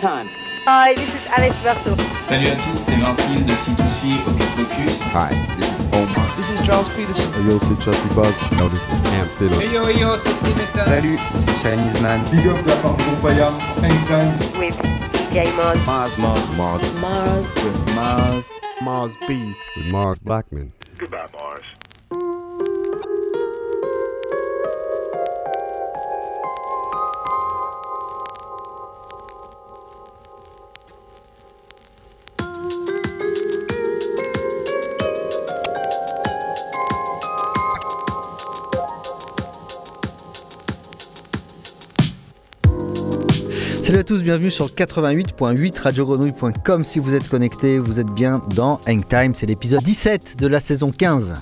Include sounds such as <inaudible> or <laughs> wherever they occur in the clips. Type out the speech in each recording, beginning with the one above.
Time. Hi, this is Alex Berto. Salut à tous, c'est Vincile de C2C Hocus Pocus. Hi, this is Omar. This is Charles Peterson. Yo, c'est Chelsea Buzz. Yo, this is Cam Taylor. Hey yo, yo, c'est Dimitra. Salut, c'est Chinese Man. Big up la part de Paya, Anytime. With DJ Mars. Mars, Mars, Mars. Mars. With Mars. Mars B. With Mars Blackman. Salut à tous, bienvenue sur 88.8 radiogrenouille.com. Si vous êtes connecté, vous êtes bien dans Hangtime. C'est l'épisode 17 de la saison 15.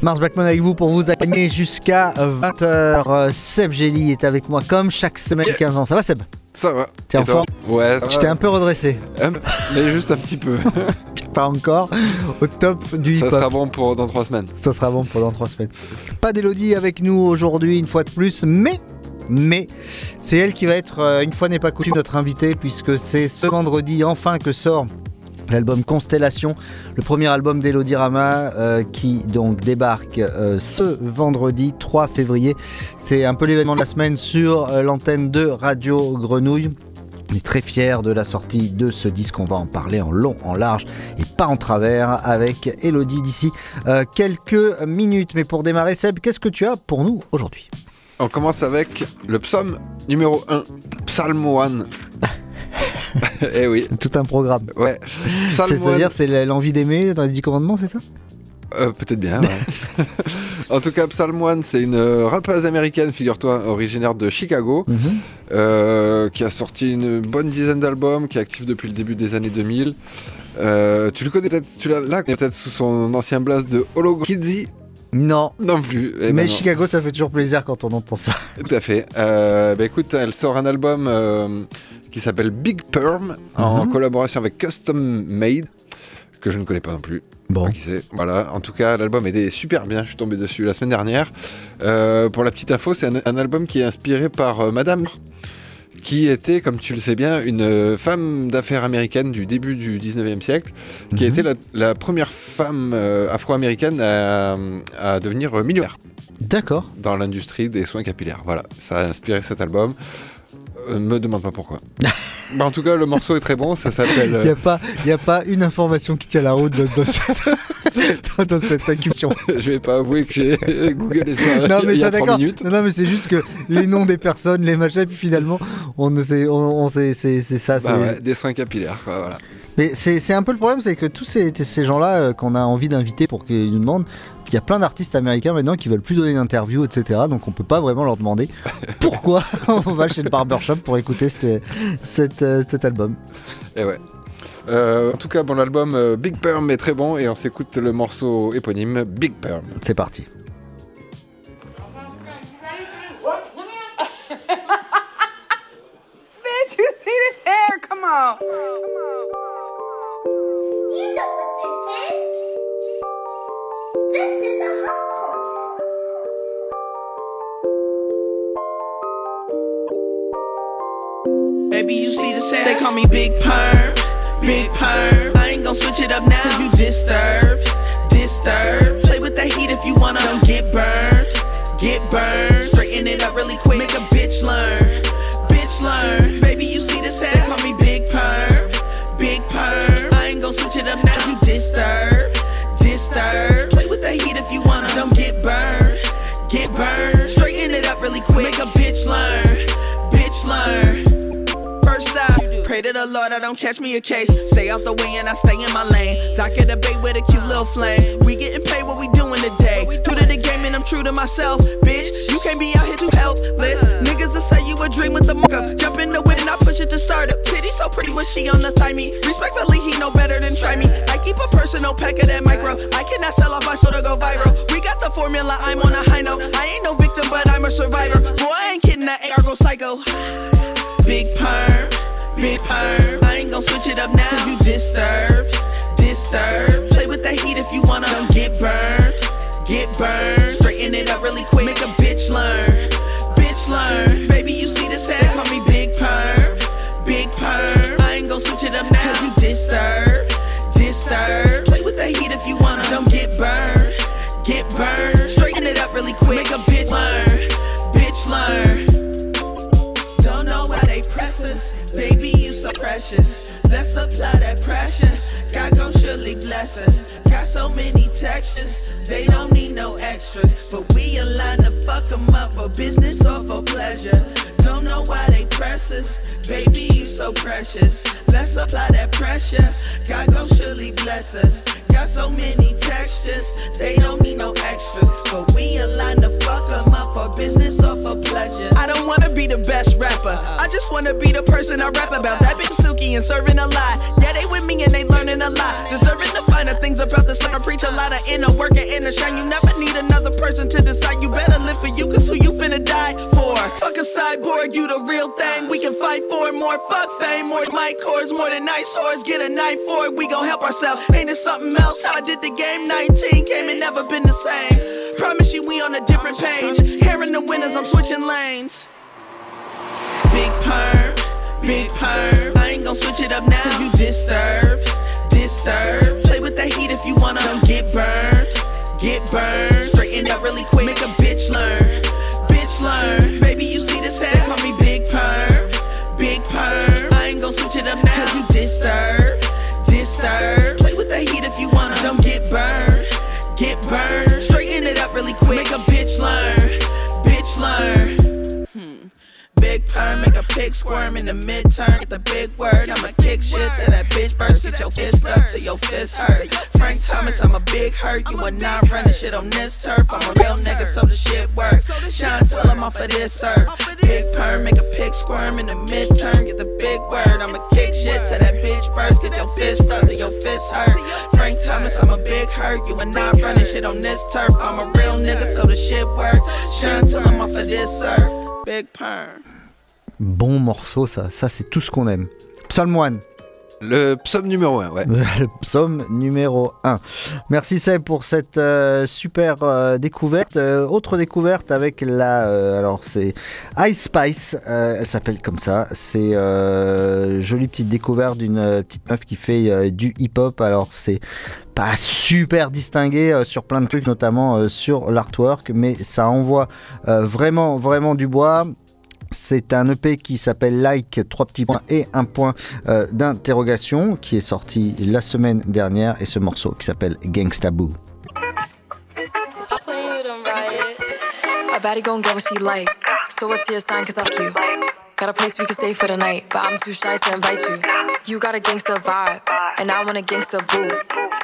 Mars Blackman avec vous pour vous accompagner jusqu'à 20h. Seb Gelli est avec moi comme chaque semaine 15 ans. Ça va Seb? Ça va. T'es en forme? Ouais. ça Tu t'es un peu redressé. Euh, mais juste un petit peu. <laughs> Pas encore au top du Ça sera bon pour dans trois semaines. Ça sera bon pendant trois semaines. Pas d'Elodie avec nous aujourd'hui, une fois de plus, mais. Mais c'est elle qui va être, euh, une fois n'est pas coutume, notre invitée, puisque c'est ce vendredi enfin que sort l'album Constellation, le premier album d'Elodie Rama, euh, qui donc débarque euh, ce vendredi 3 février. C'est un peu l'événement de la semaine sur l'antenne de Radio Grenouille. On est très fiers de la sortie de ce disque. On va en parler en long, en large et pas en travers avec Elodie d'ici euh, quelques minutes. Mais pour démarrer, Seb, qu'est-ce que tu as pour nous aujourd'hui? On commence avec le psaume numéro 1, Psalm 1. <laughs> eh oui, tout un programme. ouais. C'est-à-dire, c'est l'envie d'aimer dans les 10 commandements, c'est ça? Euh, Peut-être bien, ouais. <laughs> en tout cas, Psalm 1, c'est une euh, rappeuse américaine, figure-toi, originaire de Chicago, Mhm. euh, qui a sorti une bonne dizaine d'albums, qui est active depuis le début des années 2000. Euh, tu le connais peut-être, tu l'as peut-être sous son ancien blast de Holo Kidzy Non. Non plus. Eh ben Mais non. Chicago, ça fait toujours plaisir quand on entend ça. Tout à fait. Euh, bah écoute, elle sort un album euh, qui s'appelle Big Perm en Mhm. collaboration avec Custom Made, que je ne connais pas non plus. Bon. Voilà. En tout cas, l'album était super bien. Je suis tombé dessus la semaine dernière. Euh, pour la petite info, c'est un, un album qui est inspiré par euh, Madame, qui était, comme tu le sais bien, une euh, femme d'affaires américaine du début du 19e siècle, qui a Mhm. été la, la première femme euh, afro-américaine à, à devenir millionnaire D'accord. dans l'industrie des soins capillaires. Voilà, ça a inspiré cet album. Euh, me demande pas pourquoi. <laughs> Bah, en tout cas, le morceau est très bon. Ça s'appelle. Il euh, n'y a, pas- y a pas une information qui tient la route dans, dans cette, <laughs> dans- dans cette incursion. je vais pas avouer que j'ai <laughs> googlé ça Non, mais ça d'accord. Non, non, mais c'est juste que les noms des personnes, les machins, puis finalement, on ne sait, on, on sait, c'est ça. Bah ouais, des soins capillaires, quoi, voilà. Mais c'est c'est un peu le problème, c'est que tous ces, ces gens-là euh, qu'on a envie d'inviter pour qu'ils nous demandent, il y a plein d'artistes américains maintenant qui veulent plus donner d'interviews, etc. Donc on peut pas vraiment leur demander <laughs> pourquoi on va chez le barbershop pour écouter cette, cette, euh, cet album. Et ouais. Euh, en tout cas, bon, l'album euh, Big Perm est très bon et on s'écoute le morceau éponyme Big Perm. C'est parti. Bitch, you see this hair? Come on. You know Baby, you see this hair? They call me Big Perm, Big Perm. I ain't gon' switch it up now, cause you disturbed, disturbed. Play with the heat if you wanna. Don't get burned, get burned. Straighten it up really quick, make a bitch learn, disturbed, disturbed. Play with the heat if you wanna. Don't get burned, get burned. Straighten it up really quick, make a bitch learn, bitch learn. Pray to the Lord I don't catch me a case. Stay out the way and I stay in my lane. Dock at the bay with a cute little flame. We getting paid what we doing today. True to the game and I'm true to myself. Bitch, you can't be out here too helpless. Niggas will say you a dream with the mucker. Jump in the wind and I push it to start up. Titty so pretty when she on the thigh me. Respectfully, he know better than try me. I keep a personal pack of that micro. I cannot sell off my soul to go viral. We got the formula, I'm on a high note. I ain't no victim, but I'm a survivor. Boy, I ain't kidding that AR go psycho. Big perm, big perm. I ain't gon' switch it up now, cause you disturbed, disturbed. Play with that heat if you wanna don't get burned, get burned. Straighten it up really quick, make a bitch learn, bitch learn. Baby, you see this head, call me big it up now, cause you disturbed, disturbed. Play with that heat if you wanna don't get burned, get burned. Straighten it up really quick, make a bitch learn, bitch learn. Don't know why they press us. Baby, you so precious. Let's apply that pressure. God gon' surely bless us. Got so many textures, they don't need no extras. But we align to fuck 'em up for business or for pleasure. Don't know why they press us. Baby, you so precious. Let's apply that pressure. God gon' surely bless us. Got so many textures, they don't need no extras. But we align to fuck up for business or for pleasure. I don't wanna be the best rapper. I just wanna be the person I rap about. That bitch Suki and serving a lot. Yeah, they with me and they learning a lot. Deserving the finer things about this life. I preach a lot of inner work and inner shine. You never need another person to decide. You better live for you, cause who you finna die for? Fuck a cyborg, you the real thing. We can fight for. More fuck fame, more mic cores, more than nice whores. Get a knife for it, we gon' help ourselves. Ain't it something else? How I did the game 19 came and never been the same. Promise you we on a different page. Hearing the winners, I'm switching lanes. Big perm, big perm. I ain't gon' switch it up now. Cause you disturbed, disturbed. Play with that heat if you wanna. Don't get burned, get burned. Straighten up really quick. Make a bitch learn, bitch learn. Baby, you see this head? Call me big perm, big perm. I ain't gon' switch it up now. Cause you disturbed, disturbed. With that heat if you wanna. Don't get burned, get burned. Straighten it up really quick. Make a bitch learn, bitch learn. Hmm. Big perm, make a pig squirm in the midterm. Get the big word, I'ma kick shit to that bitch burst. Get your fist up till your fist hurt. Frank Thomas, I'm a big hurt. You are not running shit on this turf. I'm a real nigga, so the shit work. Shine till I'm off of this sir. Big perm, make a pig squirm in the midterm. Get the big word, I'ma kick shit to that bitch burst. Get your fist up till your fist hurt. Frank Thomas, I'm a big hurt. You are not running shit on this turf. I'm a real nigga, so the shit works. Shine till I'm off of this surf. Big perm. Bon morceau, ça, ça c'est tout ce qu'on aime. Psalm 1. Le psaume numéro 1, ouais. <laughs> Le psaume numéro 1. Merci Seb pour cette euh, super euh, découverte. Euh, autre découverte avec la. alors c'est Ice Spice, elle s'appelle comme ça. C'est jolie petite découverte d'une petite meuf qui fait du hip-hop. Alors c'est pas super distingué euh, sur plein de trucs, notamment euh, sur l'artwork, mais ça envoie euh, vraiment, vraiment du bois. C'est un EP qui s'appelle Like, trois petits points et un point euh, d'interrogation, qui est sorti la semaine dernière, et ce morceau qui s'appelle Gangsta Boo. Stop playing with them, riot. A baddie gon' get what she like. So what's your sign? Cause I'm cute. Got a place we can stay for the night, but I'm too shy to invite you. You got a gangster vibe, and I want a gangster boo.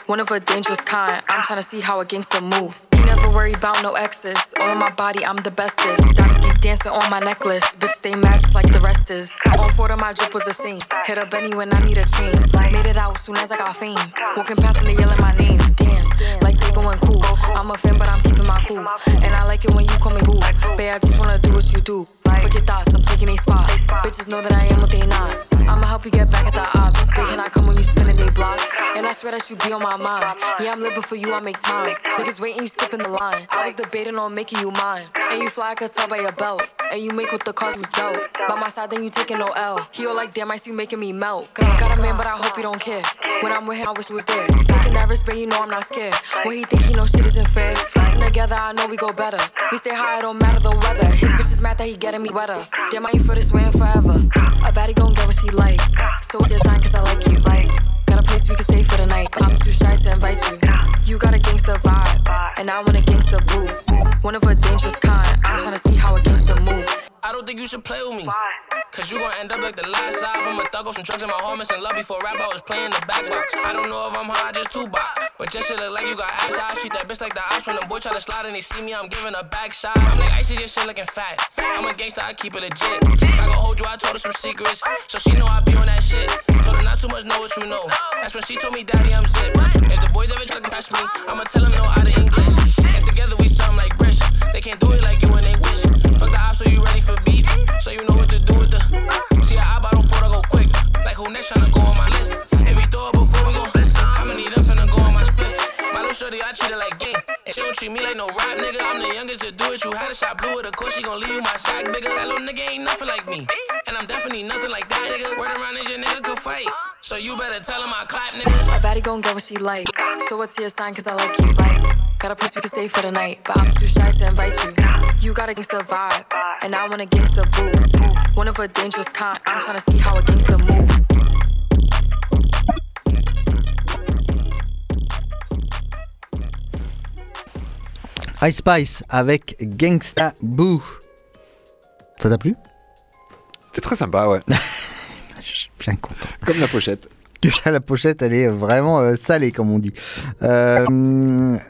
One of a dangerous kind. I'm tryna see how a gangster move. Never worry about no exes. All on my body, I'm the bestest. Diamonds keep dancing on my necklace. Bitch, mad just like the rest is. On four of my drip was a scene. Hit up Benny when I need a chain. Made it out soon as I got fame. Walking past and they yelling my name. Damn, like they going cool. I'm a fan, but I'm keeping my cool. And I like it when you call me boo. Babe, I just wanna do what you do. Fuck your thoughts, I'm taking a spot. Bitches know that I am what they not. I'ma help you get back at the odds. Big can I come when you spinning they block? And I swear that you be on my mind. Yeah, I'm living for you, I make time. Niggas waiting, you skipping the line. I was debating on making you mine. And you fly, I could tell by your belt. And you make what the cause was dope. By my side, then you taking no L. He all like, damn, I see you making me melt. Got a man, but I hope he don't care. When I'm with him, I wish he was there. Taking that risk, but you know I'm not scared. When he think he know shit isn't fair. Flexing together, I know we go better. We stay high, it don't matter the weather. His bitch is mad that he getting me wetter. Damn, I ain't for this way forever. A baddie gon' get what she like. So what's your cause I like you. A place we can stay for the night, but I'm too shy to invite you. You got a gangster vibe, and I want a gangster boo. One of a dangerous kind. I'm tryna see how a gangster move. I don't think you should play with me. Cause you gon' end up like the last album. A thug off some drugs in my home, missing love before rap. I was playing the back box. I don't know if I'm high, just two box. But just shit look like you got ass eyes. Treat that bitch like the ops when the boy try to slide and they see me, I'm giving a back shot. I'm like icy, your shit looking fat. I'm a gangster, I keep it legit. I gon' hold you, I told her some secrets. So she know I be on that shit. Told her not too much, know what you know. That's when she told me, Daddy, I'm zip. If the boys ever try to catch me, I'ma tell them no out of English. And together we something like Brish. They can't do it like you don't treat me like no rap nigga. I'm the youngest to do it. You had a shot blue, of course she gon' leave you my sack bigger. That little nigga ain't nothing like me. And I'm definitely nothing like that nigga. Word around is your nigga could fight. So you better tell him I clap niggas. My baddie gon' get what she like. So what's your sign? Cause I like you. Got a place we can stay for the night, but I'm too shy to invite you. You got a gangsta vibe, and I want a gangsta boo. One of a dangerous kind. I'm tryna see how a gangsta move. Ice Spice avec Gangsta Boo. Ça t'a plu? C'est très sympa, ouais. <laughs> Je suis bien content. Comme la pochette. <laughs> Déjà, la pochette, elle est vraiment euh, salée, comme on dit. Euh,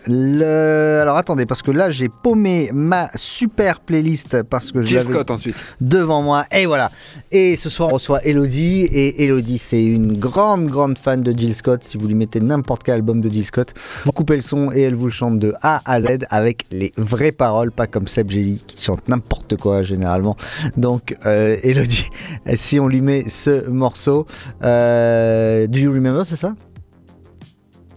le... Alors attendez, parce que là, j'ai paumé ma super playlist parce que l'avais Scott ensuite. devant moi. Et voilà. Et ce soir, on reçoit Elodie. Et Elodie, c'est une grande, grande fan de Jill Scott. Si vous lui mettez n'importe quel album de Jill Scott, vous coupez le son et elle vous le chante de A à Z avec les vraies paroles, pas comme Seb Jelly qui chante n'importe quoi généralement. Donc, euh, Elodie, <laughs> si on lui met ce morceau, euh, Do You Remember, c'est ça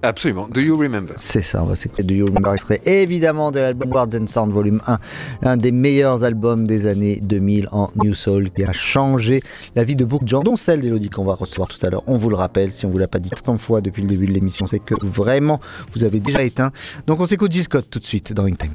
Absolument. Do you remember C'est ça, on va s'écouter Do You Remember extrait évidemment de l'album Words and Sound Volume 1, l'un des meilleurs albums des années 2000 en New Soul qui a changé la vie de beaucoup de gens, dont celle d'Elodie qu'on va recevoir tout à l'heure. On vous le rappelle, si on vous l'a pas dit 30 fois depuis le début de l'émission, c'est que vraiment vous avez déjà éteint. Donc on s'écoute Jill Scott tout de suite dans Ring Time.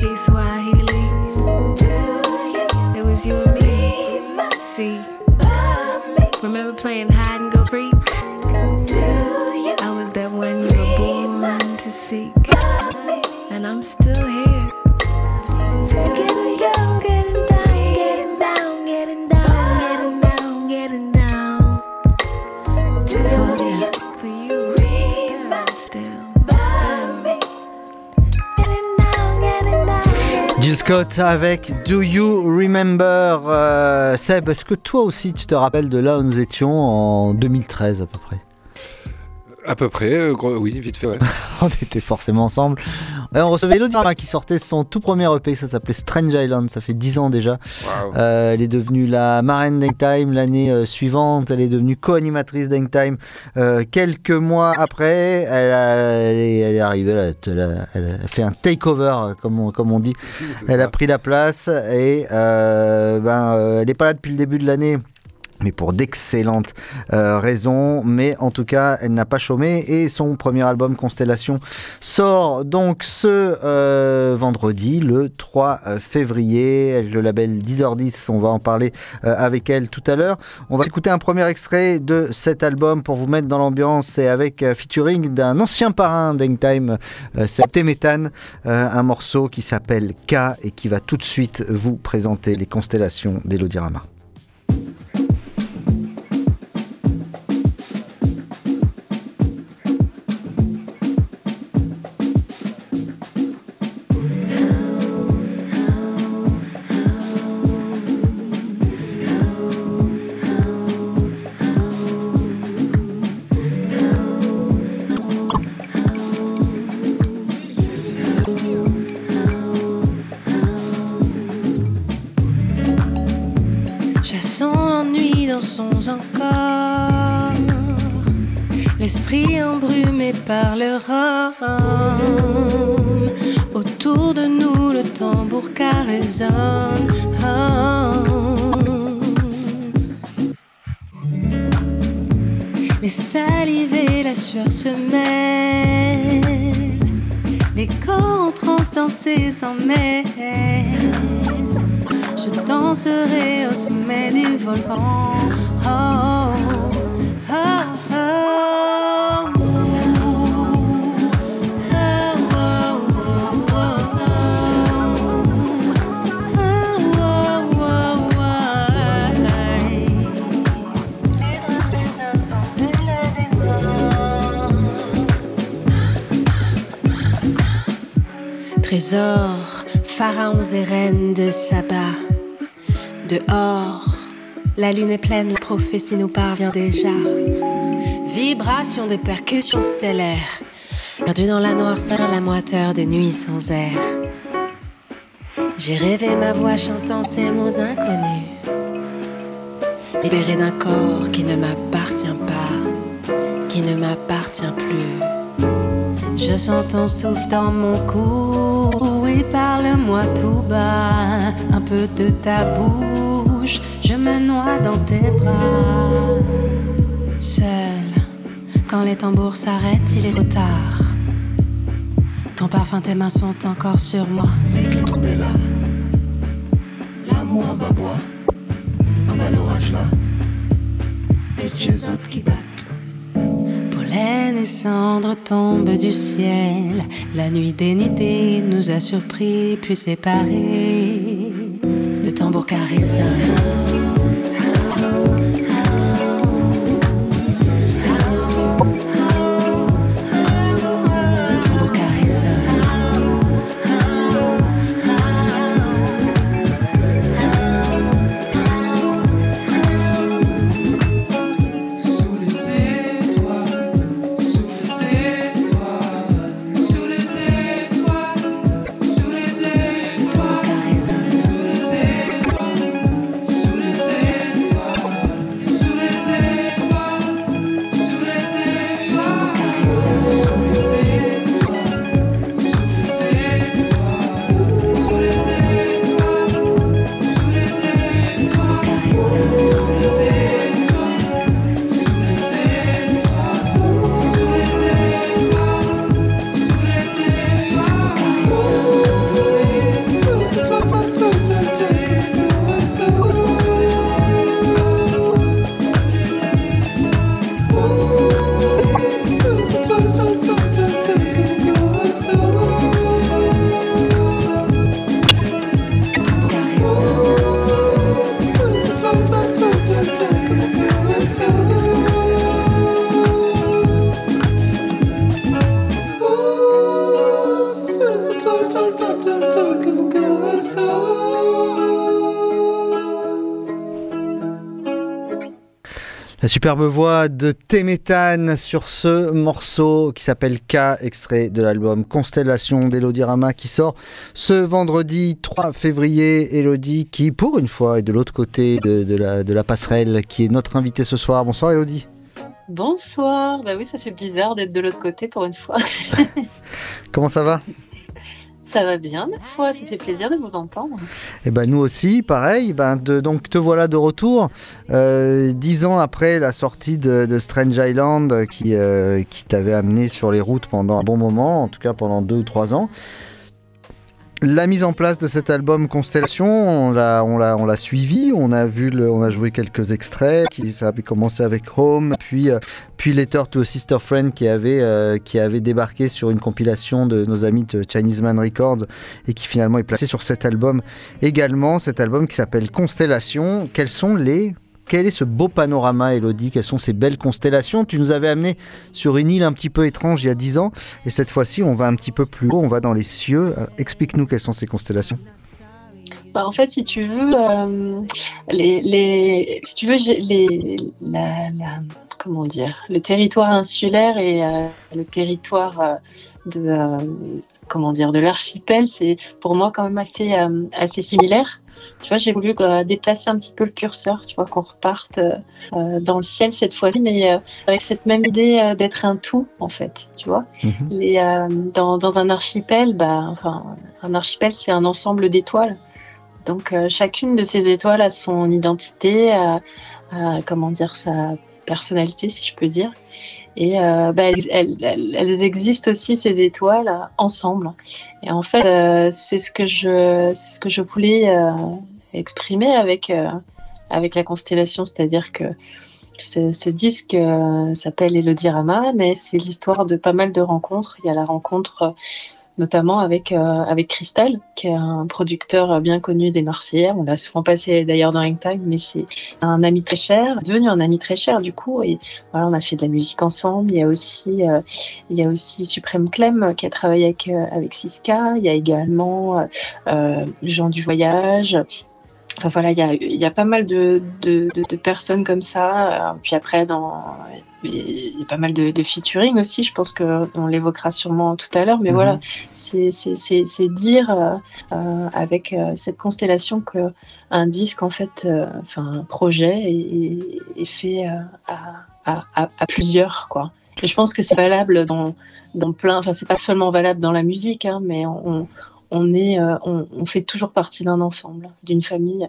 Kiswahili? It was you and me. See, Avec Do You Remember? Euh, Seb, est-ce que toi aussi tu te rappelles de là où nous étions en 2013 à peu près? À peu près, euh, gros- oui, vite fait, ouais. <laughs> On était forcément ensemble. Ouais, on recevait Elodie qui sortait son tout premier EP, ça s'appelait Strange Island, ça fait 10 ans déjà. Euh, elle est devenue la marraine d'Hangtime l'année euh, suivante, elle est devenue co-animatrice d'Hangtime euh, quelques mois après. Elle, a- elle est, elle est arrivée, elle a, elle fait un takeover, comme on, comme on dit. Elle a pris la place et ben, elle n'est pas là depuis le début de l'année. Mais pour d'excellentes euh, raisons. Mais en tout cas, elle n'a pas chômé. Et son premier album, Constellation, sort donc ce euh, vendredi, le 3 euh, février. Le label 10h10, on va en parler euh, avec elle tout à l'heure. On va écouter un premier extrait de cet album pour vous mettre dans l'ambiance. C'est avec euh, featuring d'un ancien parrain d'Hangtime, euh, c'est Téméthane, euh, un morceau qui s'appelle K et qui va tout de suite vous présenter les constellations d'Elodie Rama. La lune est pleine, la prophétie nous parvient déjà. Vibration des percussions stellaires, perdu dans la noirceur, la moiteur des nuits sans air. J'ai rêvé ma voix chantant ces mots inconnus, libéré d'un corps qui ne m'appartient pas, qui ne m'appartient plus. Je sens ton souffle dans mon cou et parle-moi tout bas, un peu de ta je me noie dans tes bras. Seul, quand les tambours s'arrêtent, il est trop tard. Ton parfum, tes mains sont encore sur moi. C'est là? L'amour en bas bois, en bas l'orage là. Des autres qui battent. Pollen et cendres tombent du ciel. La nuit dénudée nous a surpris puis séparés. Tambour. Superbe voix de Téméthane sur ce morceau qui s'appelle K, extrait de l'album Constellation d'Elodie Rama qui sort ce vendredi 3 février. Elodie qui, pour une fois, est de l'autre côté de, de la, de la passerelle, qui est notre invitée ce soir. Bonsoir Elodie. Bonsoir, bah oui, ça fait bizarre d'être de l'autre côté pour une fois. <laughs> Comment ça va? Ça va bien, ma foi, ça fait plaisir de vous entendre. Et ben nous aussi, pareil. Ben de, donc te voilà de retour, euh, dix ans après la sortie de, Strange Island, euh, qui t'avait amené sur les routes pendant un bon moment, en tout cas pendant deux ou trois ans. La mise en place de cet album Constellation, on l'a, on l'a, on l'a suivi, on a vu, le, on a joué quelques extraits. Qui, ça avait commencé avec Home, puis, euh, puis Letter to a Sister Friend qui avait, euh, qui avait débarqué sur une compilation de nos amis de Chinese Man Records et qui finalement est placé sur cet album également, cet album qui s'appelle Constellation. Quels sont les quel est ce beau panorama, Elodie? Quelles sont ces belles constellations? Tu nous avais amené sur une île un petit peu étrange il y a 10 ans, et cette fois-ci, on va un petit peu plus haut, on va dans les cieux. Alors, Explique-nous quelles sont ces constellations. Bah, en fait, si tu veux, euh, les, si tu veux, les, la, comment dire, le territoire insulaire et euh, le territoire euh, de, euh, comment dire, de l'archipel, c'est pour moi quand même assez, euh, assez similaire. Tu vois, j'ai voulu euh, déplacer un petit peu le curseur, tu vois, qu'on reparte euh, dans le ciel cette fois-ci, mais avec cette même idée d'être un tout, en fait, tu vois. Les, euh, dans, dans un archipel, bah, enfin, un archipel, c'est un ensemble d'étoiles. Donc chacune de ces étoiles a son identité, a, a, comment dire sa personnalité, si je peux dire. Et euh, bah, elles, existent aussi ces étoiles ensemble. Et en fait, euh, c'est ce que je, ce que je voulais euh, exprimer avec avec la constellation, c'est-à-dire que ce, disque s'appelle Elodie Rama, mais c'est l'histoire de pas mal de rencontres. Il y a la rencontre notamment avec, euh, avec qui est un producteur bien connu des Marseillais. On l'a souvent passé d'ailleurs dans Hangtime, mais c'est un ami très cher, devenu un ami très cher du coup. Et voilà, on a fait de la musique ensemble. Il y a aussi, euh, il y a aussi Suprême Clem euh, qui a travaillé avec, euh, avec Siska. Il y a également Jean du Voyage. Enfin voilà, il y a, y a pas mal de, de, de- personnes comme ça. Puis après, dans, il y a pas mal de, de featuring aussi. Je pense que on l'évoquera sûrement tout à l'heure. Mais Mhm. voilà, c'est c'est- dire euh, euh, avec euh, cette constellation que un disque en fait, enfin un projet est, fait à, à, à- à plusieurs quoi. Et je pense que c'est valable dans dans plein. Enfin, c'est pas seulement valable dans la musique, hein, mais on on est on, on fait toujours partie d'un ensemble, d'une famille.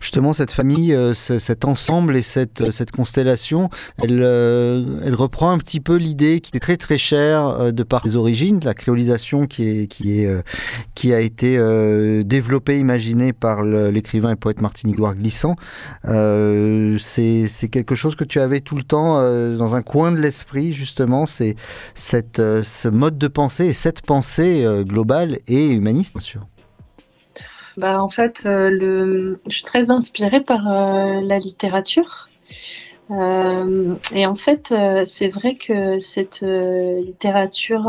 Justement, cette famille, euh, ce- cet ensemble et cette, euh, constellation, elle, euh, elle reprend un petit peu l'idée qui est très très chère de par ses origines, la créolisation qui, a été développée, imaginée par l'écrivain et poète Martinique-Loire Glissant. Euh, c'est quelque chose que tu avais tout le temps dans un coin de l'esprit, justement, c'est ce mode de pensée et cette pensée globale et humaniste, bien sûr. Bah, en fait, euh, le... je suis très inspirée par euh, la littérature. Euh, et en fait, c'est vrai que cette littérature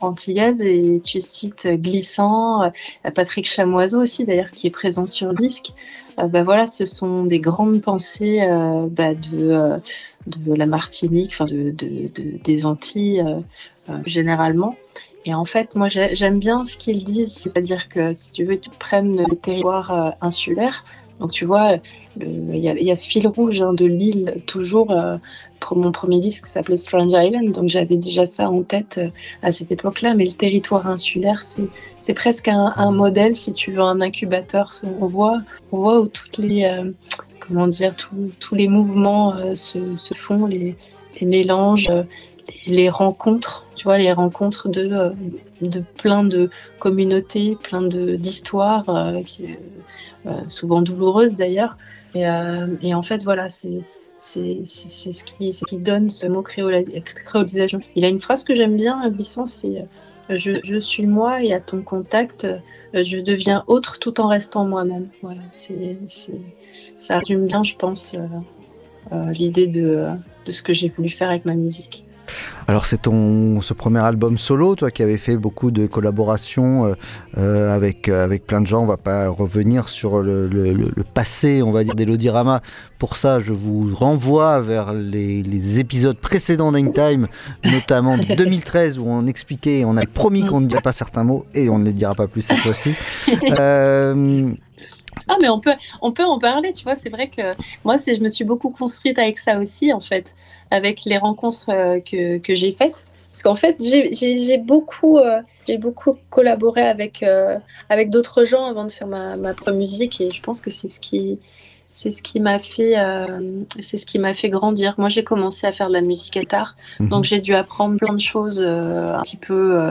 antillaise, et tu cites Glissant, Patrick Chamoiseau aussi d'ailleurs, qui est présent sur disque, bah voilà, ce sont des grandes pensées bah, de, de la Martinique, de, de- de- des Antilles généralement. Et en fait, moi, j'ai- j'aime bien ce qu'ils disent, c'est-à-dire que si tu veux, tu prennes le territoire euh, insulaire. Donc, tu vois, le- il y, a- ce fil rouge hein, de l'île, toujours. euh, pour mon premier disque s'appelait Strange Island, donc j'avais déjà ça en tête euh, à cette époque-là. Mais le territoire insulaire, c'est presque un, modèle, si tu veux, un incubateur. On voit, on voit où toutes les, euh, comment dire, tous les mouvements euh, se, font, les, les mélanges, euh, les, les rencontres, tu vois, les rencontres de, euh, de plein de communautés, plein d'histoires, euh, euh, souvent douloureuses d'ailleurs. Et, et en fait, voilà, c'est c'est ce qui, qui donne ce mot créolisation. Il a une phrase que j'aime bien, Bisson, c'est je, je suis moi et à ton contact, je deviens autre tout en restant moi-même. Voilà, c'est ça résume bien, je pense, l'idée de, de ce que j'ai voulu faire avec ma musique. Alors c'est ton ce premier album solo, toi qui avais fait beaucoup de collaborations euh, euh, avec euh, avec plein de gens. On va pas revenir sur le, le- le- le passé, on va dire d'Elodie-Rama. Pour ça, je vous renvoie vers les, les épisodes précédents d'Hangtime, notamment de <laughs> 2013 où on expliquait, on a promis qu'on ne dirait pas certains mots et on ne les dira pas plus cette fois-ci. <laughs> Euh, Ah, mais on peut, on peut en parler, tu vois. C'est vrai que moi, je me suis beaucoup construite avec ça aussi, en fait, avec les rencontres euh, que, que j'ai faites. Parce qu'en fait, j'ai, beaucoup, euh, j'ai beaucoup collaboré avec, euh, avec d'autres gens avant de faire ma, ma musique et je pense que c'est ce qui, c'est ce qui m'a fait, euh, c'est ce qui m'a fait grandir. Moi, j'ai commencé à faire de la musique à tard, Mhm. donc j'ai dû apprendre plein de choses un petit peu.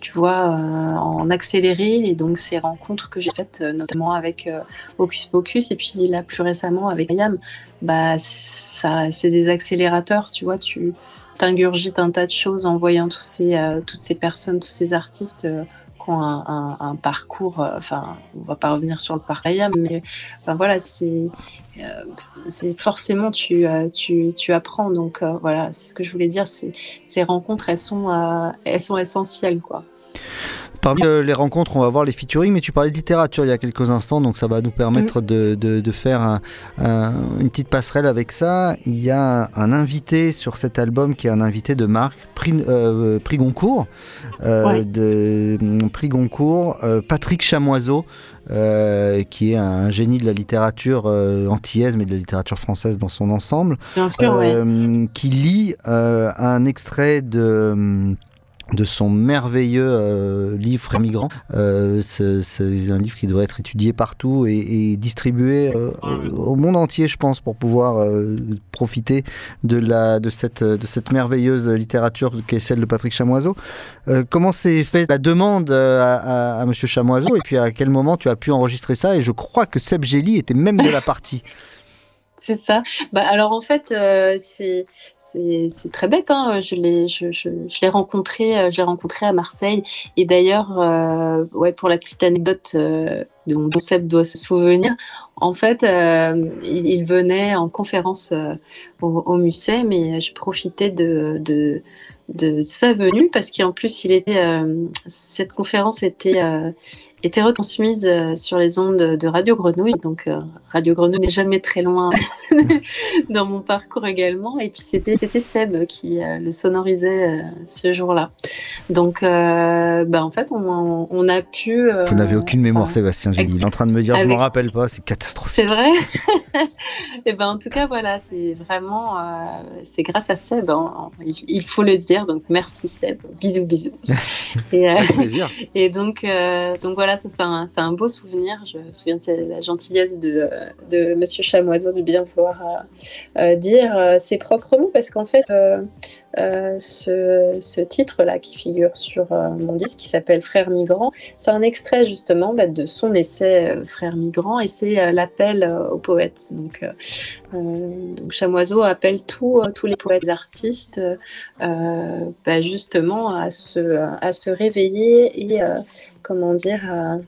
Tu vois, euh, en accéléré. Et donc, ces rencontres que j'ai faites, euh, notamment avec euh, Hocus Pocus, et puis là, plus récemment avec Ayam, bah, c'est- des accélérateurs, tu vois, tu t'ingurgites un tas de choses en voyant tous ces, toutes ces personnes, tous ces artistes un, parcours, euh, enfin, on va pas revenir sur le parcours mais voilà, c'est euh, c'est forcément tu, euh, apprends. Donc voilà, c'est ce que je voulais dire. Ces rencontres, sont, elles sont essentielles, quoi. Parmi euh, les rencontres, on va voir les featuring, mais tu parlais de littérature il y a quelques instants, donc ça va nous permettre de, de- de faire un- un- une petite passerelle avec ça. Il y a un invité sur cet album qui est un invité de marque, prix, euh, prix Goncourt, euh, Ouais. de hum, prix Goncourt, euh, Patrick Chamoiseau. euh, qui est un génie de la littérature euh, antillaise, mais de la littérature française dans son ensemble, Bien sûr, ouais. qui lit un extrait de hum, de son merveilleux euh, livre Frères migrants. Euh, ce- c'est un livre qui doit être étudié partout et, distribué euh, au monde entier, je pense, pour pouvoir euh, profiter de, la, de, cette, de cette merveilleuse littérature qu'est celle de Patrick Chamoiseau. Comment s'est fait la demande à, à, à Monsieur Chamoiseau et puis à quel moment tu as pu enregistrer ça? Et je crois que Seb Gély était même de la partie. C'est ça. Bah, alors en fait, euh, c'est très bête. Hein. Je l'ai je, je, l'ai rencontré euh, rencontré à Marseille. Et d'ailleurs, euh, ouais, pour la petite anecdote euh, dont, Seb doit se souvenir, en fait, il, venait en conférence au, au musée, mais je profitais de, de de sa venue parce qu'en plus il était cette conférence était était retransmise euh, sur les ondes de Radio Grenouille donc euh, Radio Grenouille n'est jamais très loin <laughs> dans mon parcours également et puis c'était c'était Seb qui euh, le sonorisait ce jour-là donc bah, en fait on, on a pu Vous n'avez aucune mémoire, Sébastien Gély. Il est en train de me dire, je avec- m'en rappelle pas, c'est catastrophique. c'est vrai? <laughs> et ben en tout cas voilà, c'est vraiment c'est grâce à Seb, hein, il, faut le dire. Donc merci Seb, bisous bisous. <laughs> et, Avec plaisir. et donc donc voilà, c'est un, beau souvenir. Je me souviens de la gentillesse de, euh, de Monsieur Chamoiseau de bien vouloir euh, euh, dire ses propres mots parce qu'en fait euh, euh, ce, titre-là qui figure sur euh, mon disque qui s'appelle Frères migrants, c'est un extrait justement bah, de son essai euh, Frères migrants et c'est euh, l'appel euh, aux poètes. Donc, euh, euh, donc Chamoiseau appelle tous euh, les poètes artistes euh, bah, justement à se, réveiller et euh, comment dire à,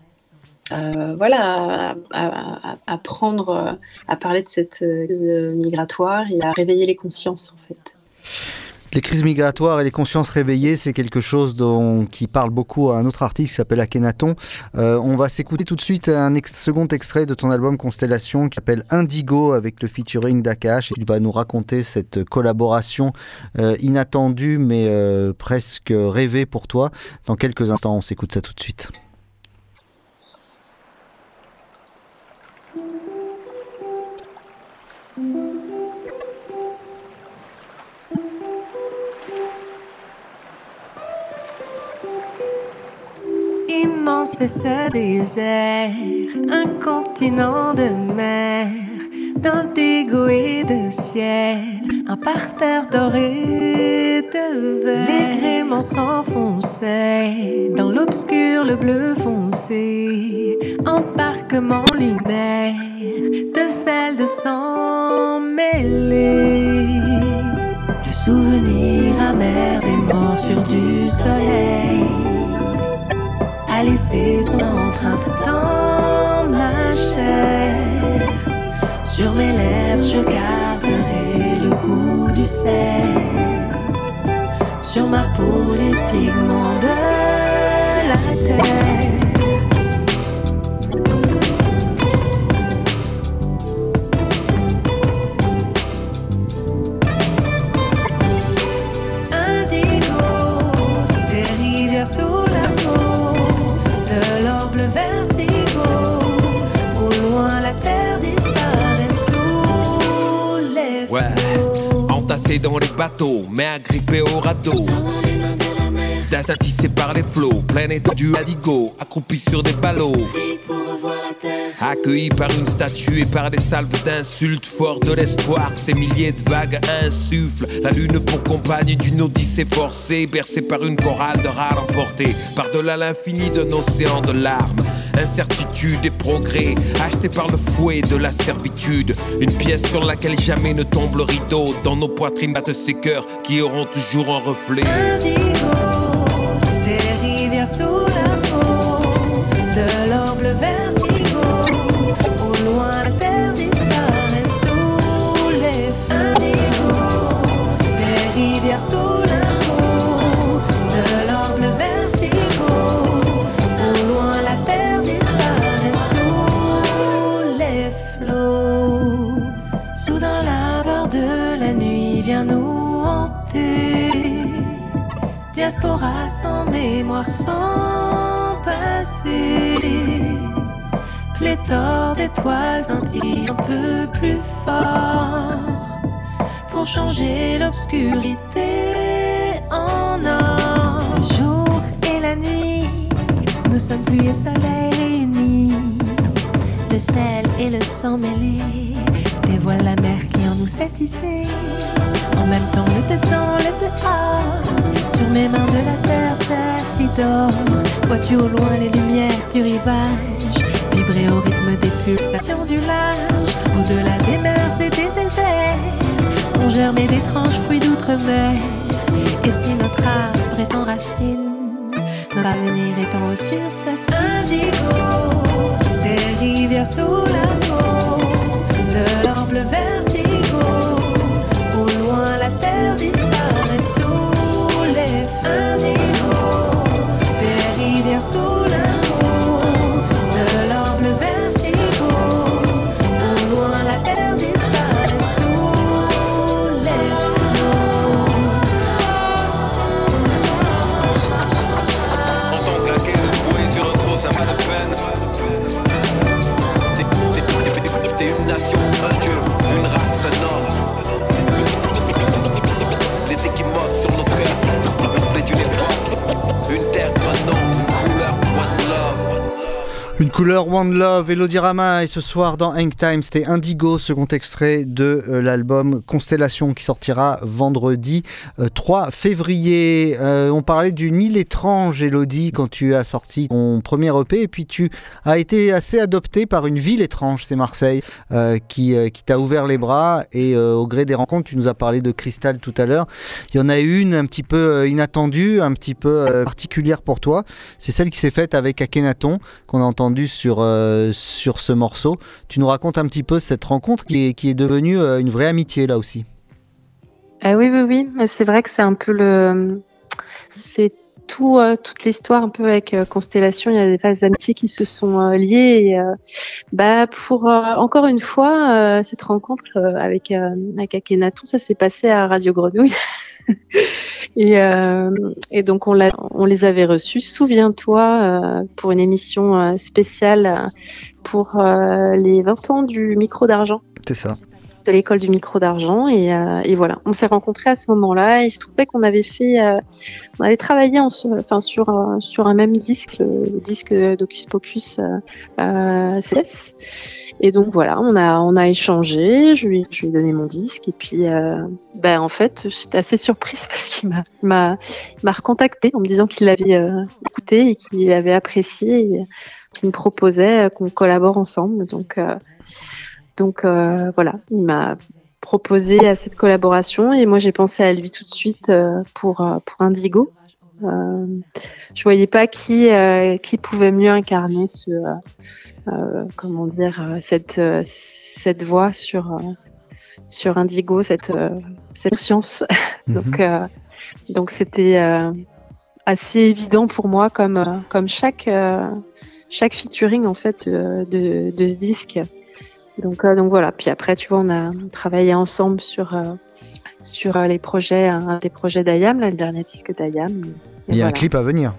à- voilà, à, à- à- euh, parler de cette euh, crise migratoire et à réveiller les consciences en fait. Les crises migratoires et les consciences réveillées, c'est quelque chose dont, qui parle beaucoup à un autre artiste qui s'appelle Akhenaton. Euh, on va s'écouter tout de suite un second extrait de ton album Constellation qui s'appelle Indigo avec le featuring d'Akash. Tu vas nous raconter cette collaboration euh, inattendue mais euh, presque rêvée pour toi. Dans quelques instants, on s'écoute ça tout de suite. Immense et ce désert, un continent de mer, d'indigo et de ciel, un parterre doré de verre. Les gréements s'enfonçaient dans l'obscur, le bleu foncé, embarquement lunaire de sel de sang mêlé. Le souvenir amer des morsures du soleil a laissé son empreinte dans ma chair. Sur mes lèvres, je garderai le goût du sel. sur ma peau les pigments de étendue Adigo, accroupi sur des ballots. Accueilli par une statue et par des salves d'insultes, fort de l'espoir que ces milliers de vagues insufflent. La lune pour compagne d'une odyssée forcée, bercée par une chorale de rats emportés, par-delà l'infini d'un océan de larmes. Incertitude et progrès, achetés par le fouet de la servitude. Une pièce sur laquelle jamais ne tombe le rideau. Dans nos poitrines battent ces cœurs qui auront toujours un reflet. Sous la peau, de bleu vertigo. Au loin, la terre disparaît sous les feux. Indigo, des rivières sous la peau, de bleu vertigo. Au loin, la terre disparaît sous les flots. Soudain, la peur de la nuit vient nous hanter. Diaspora mémoire, sans passé. Pléthore d'étoiles scintillent un peu plus fort pour changer l'obscurité en or. Le jour et la nuit, nous sommes pluie et soleil réunis. Le sel et le sang mêlés dévoilent la mer qui nous s'est tissée. En même temps, le tétan, le dehors. Sur mes mains de la terre certidore. Vois-tu au loin les lumières du rivage vibrer au rythme des pulsations du large. Au-delà des mers et des déserts, ont germé d'étranges fruits d'outre-mer. Et si notre arbre est sans racines, notre avenir haut sur sa. Indigo, des rivières sous la peau, de l'or bleu Couleur One Love, Elodie Rama et ce soir dans Hang Time, c'était Indigo, second extrait de euh, l'album Constellation qui sortira vendredi euh, 3 février. Euh, on parlait d'une île étrange, Elodie, quand tu as sorti ton premier EP et puis tu as été assez adopté par une ville étrange, c'est Marseille, euh, qui, euh, qui t'a ouvert les bras et euh, au gré des rencontres, tu nous as parlé de Cristal tout à l'heure. Il y en a une un petit peu euh, inattendue, un petit peu euh, particulière pour toi. C'est celle qui s'est faite avec Akhenaton qu'on a entendu sur, euh, sur ce morceau. Tu nous racontes un petit peu cette rencontre qui est, qui est devenue euh, une vraie amitié là aussi. Ah oui, oui, oui. C'est vrai que c'est un peu le. C'est tout, euh, toute l'histoire un peu avec euh, Constellation. Il y a des d'amitié qui se sont euh, liées. Euh, bah, pour euh, encore une fois, euh, cette rencontre euh, avec, euh, avec ça s'est passé à Radio Grenouille. <laughs> et, euh, et donc, on, les avait reçus, souviens-toi, euh, pour une émission euh, spéciale pour les 20 ans du micro d'argent. C'est ça. de l'école du micro d'argent. Et, et voilà. On s'est rencontrés à ce moment-là. Et il se trouvait qu'on avait fait on avait travaillé en, enfin, sur un- sur un même disque le, le disque d'Ocus Pocus CS et donc voilà on a on a échangé je lui je lui ai donné mon disque et puis ben en fait j'étais assez surprise <laughs> parce qu'il m'a m'a m'a recontacté en me disant qu'il l'avait euh, écouté et qu'il avait apprécié et qu'il me proposait euh, qu'on collabore ensemble donc donc voilà, il m'a proposé à cette collaboration et moi j'ai pensé à lui tout de suite pour, pour Indigo. Euh, je voyais pas qui, euh, qui pouvait mieux incarner ce, euh, euh, comment dire, cette, cette voix sur, sur Indigo, cette, cette conscience. <laughs> donc, euh, donc c'était assez évident pour moi, comme, comme chaque, chaque featuring en fait de, de ce disque. Donc, donc voilà. Puis après, tu vois, on a travaillé ensemble sur, sur euh, les projets, un des projets d'Ayam, le dernier disque d'Ayam. Il y a un clip à venir.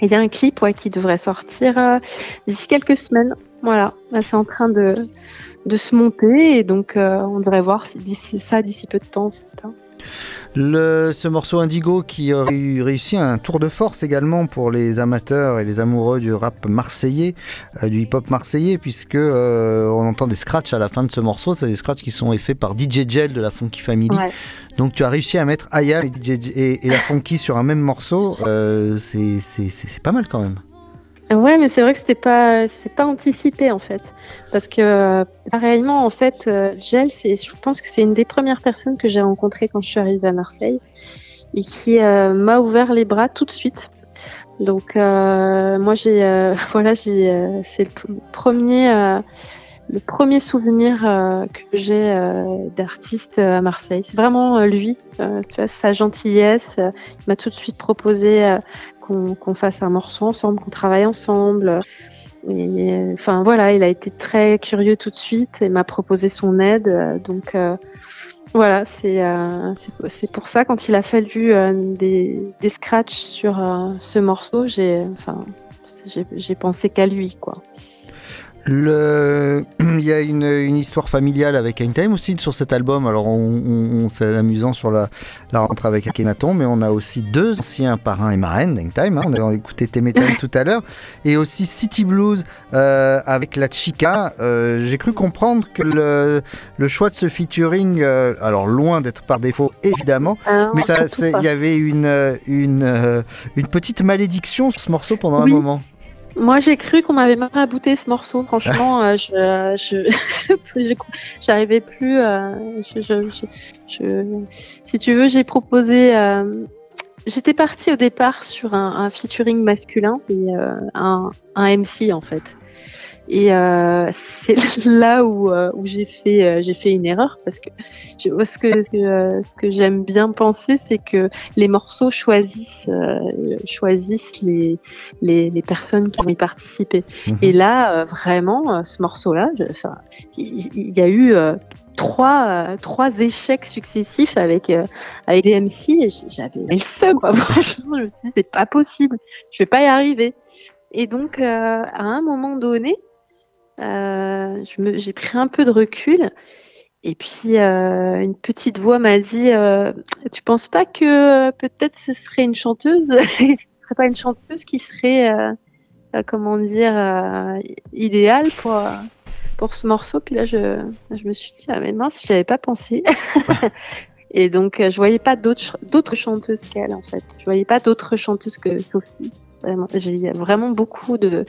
Il y a un clip ouais, qui devrait sortir euh, d'ici quelques semaines. Voilà, Là, c'est en train de, de se monter et donc euh, on devrait voir ça d'ici peu de temps. En fait, hein. Le, ce morceau Indigo qui a eu- réussi un tour de force également pour les amateurs et les amoureux du rap marseillais, euh, du hip-hop marseillais, puisque euh, on entend des scratchs à la fin de ce morceau. C'est des scratchs qui sont faits par DJ Gel de la Funky Family. Ouais. Donc tu as réussi à mettre Aya et, DJ et, et la Funky sur un même morceau. Euh, c'est pas mal quand même. Ouais, mais c'est vrai que c'était pas c'est pas anticipé en fait, parce que euh, réellement en fait, euh, Gel, c'est je pense que c'est une des premières personnes que j'ai rencontrées quand je suis arrivée à Marseille et qui euh, m'a ouvert les bras tout de suite. Donc euh, moi j'ai euh, <laughs> voilà j'ai euh, c'est le p- premier le premier souvenir que j'ai d'artiste à Marseille. C'est vraiment lui, tu vois, sa gentillesse. il m'a tout de suite proposé qu'on fasse un morceau ensemble, qu'on travaille ensemble. Enfin voilà, il a été très curieux tout de suite et m'a proposé son aide. Donc euh, voilà, c'est euh, pour ça quand il a fallu euh, des, des scratchs sur euh, ce morceau, j'ai enfin pensé qu'à lui quoi. Le... <clears throat> Il y a une, une histoire familiale avec Time aussi sur cet album. Alors, on, on- on- c'est amusant sur la, la rencontre avec Akhenaton, mais on a aussi deux anciens parrains et marraines d'Hangtime. Hein. On a écouté Temetan tout à l'heure. Et aussi City Blues euh, avec la Chica. Euh, J'ai cru comprendre que le, le choix de ce featuring, euh, alors loin d'être par défaut, évidemment, Ah, mais <laughs> il y avait une, une, une petite malédiction sur ce morceau pendant Oui. un moment. Moi, j'ai cru qu'on m'avait marabouté ce morceau. Franchement, euh, je, <laughs> j'arrivais plus. euh, je, je- je- si tu veux, j'ai proposé. euh, J'étais partie au départ sur un, un featuring masculin et euh, un, un MC en fait. Et euh, c'est <laughs> là où, euh, où j'ai fait euh, j'ai fait une erreur parce que je, ce que ce que, j'aime bien penser c'est que les morceaux choisissent euh, choisissent les, les les personnes qui vont y participer. Et là vraiment ce morceau là enfin il y, a eu trois euh, trois échecs successifs avec euh, avec des MC et j'avais le seum quoi. <laughs> franchement je me suis dit c'est pas possible je vais pas y arriver et donc euh, à un moment donné j'ai pris un peu de recul. Et puis euh, une petite voix m'a dit euh, tu penses pas que euh, peut-être ce serait une chanteuse? <laughs> Ce serait pas une chanteuse qui serait euh, euh, comment dire euh, idéale pour euh, pour ce morceau? Puis là je je me suis dit ah mais mince j'y avais pas pensé. <laughs> Et donc euh, je voyais pas d'autres chanteuses qu'elle en fait. Je voyais pas d'autres chanteuses que Sophie Vraiment, j'ai vraiment beaucoup de,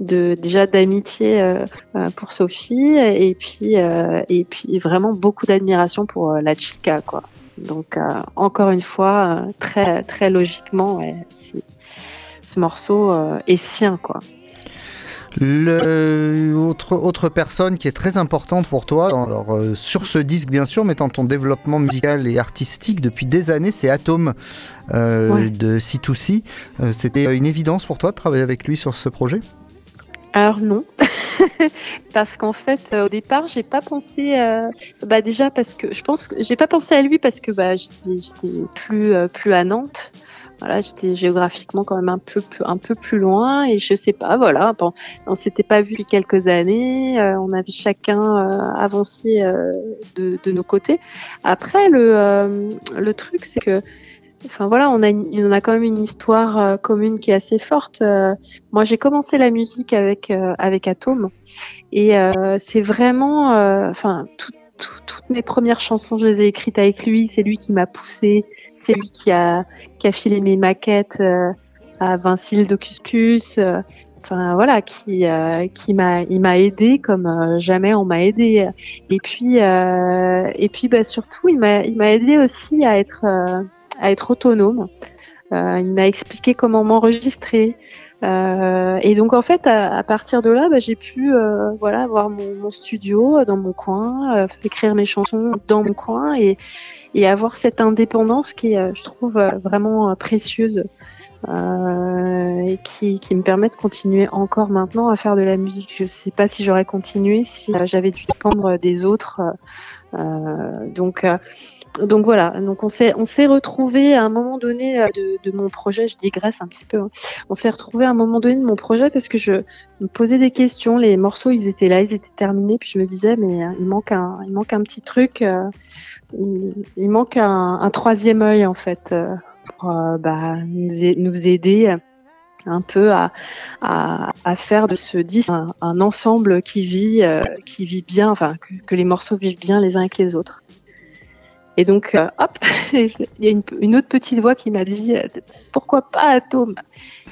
de déjà d'amitié euh, euh, pour Sophie et puis euh, et puis vraiment beaucoup d'admiration pour la chica quoi. Donc encore une fois très très logiquement ce morceau est sien quoi. Le autre, autre personne qui est très importante pour toi, alors euh, sur ce disque bien sûr, mais dans ton développement musical et artistique depuis des années, c'est Atom euh, Ouais. de C2C. Euh, C'était une évidence pour toi de travailler avec lui sur ce projet? Alors non, <laughs> parce qu'en fait au départ j'ai pas pensé, euh, bah déjà parce que je pense que j'ai pas pensé à lui parce que bah j'étais j'étais plus euh, plus à Nantes. Voilà, j'étais géographiquement quand même un peu un peu plus loin et je sais pas, voilà, bon, on s'était pas vu depuis quelques années, euh, on avait chacun euh, avancé euh, de, de nos côtés. Après le euh, le truc c'est que Enfin voilà, on a, on a quand même une histoire euh, commune qui est assez forte. Euh, moi, j'ai commencé la musique avec euh, avec Atom, et euh, c'est vraiment, euh, enfin, tout- tout- toutes mes premières chansons, je les ai écrites avec lui. C'est lui qui m'a poussé, c'est lui qui a qui a filé mes maquettes euh, à Vincile Docuscus. euh, Enfin voilà, qui euh, qui m'a il m'a aidé comme jamais on m'a aidé. Et puis et puis bah surtout il m'a il m'a aidé aussi à être à être autonome, il m'a expliqué comment m'enregistrer. Euh, et donc en fait, à, partir de là, bah, j'ai pu euh, voilà avoir mon, studio euh, dans mon coin, écrire mes chansons dans mon coin et, avoir cette indépendance qui je trouve, vraiment précieuse et qui, me permet de continuer encore maintenant à faire de la musique. Je sais pas si j'aurais continué si j'avais dû dépendre des autres. Donc donc voilà, donc on s'est on s'est retrouvé à un moment donné euh, de, mon projet, je digresse un petit peu. hein. On s'est retrouvé à un moment donné de mon projet parce que je me posais des questions, les morceaux ils étaient là, ils étaient terminés, puis je me disais mais euh, il manque un il manque un petit truc, euh, il, manque un, troisième œil en fait pour bah, nous, aider un peu à, faire de ce disque un, ensemble qui vit qui vit bien, enfin que les morceaux vivent bien les uns avec les autres. Et donc, euh, hop, <laughs> il y a une, une autre petite voix qui m'a dit euh, pourquoi pas Atome?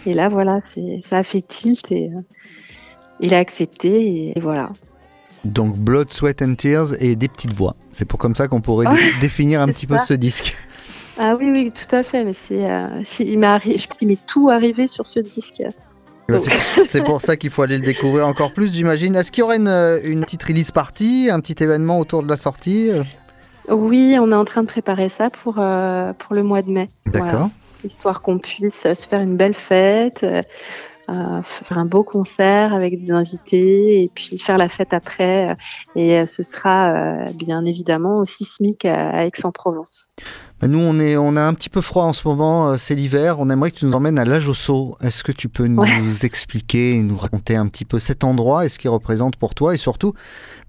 Et là, voilà, ça a fait tilt et euh, il a accepté et, voilà. Donc Blood, Sweat and Tears et des petites voix. C'est pour comme ça qu'on pourrait dé- <laughs> définir un petit peu ce disque. Ah oui, oui, tout à fait. Mais c'est, il m'est je pense qu'il m'est tout arrivé sur ce disque. C'est- pour ça qu'il faut aller le découvrir encore plus, j'imagine. Est-ce qu'il y aurait une, une petite release party, un petit événement autour de la sortie? Oui, on est en train de préparer ça pour, euh, pour le mois de mai. D'accord. Voilà. Histoire qu'on puisse se faire une belle fête, euh, euh, faire un beau concert avec des invités et puis faire la fête après. Et ce sera euh, bien évidemment au Sismic à Aix-en-Provence. Nous, on, est, on a un petit peu froid en ce moment, euh, c'est l'hiver. On aimerait que tu nous emmènes à Lajosso. Est-ce que tu peux nous <laughs> expliquer, nous raconter un petit peu cet endroit et ce qu'il représente pour toi et surtout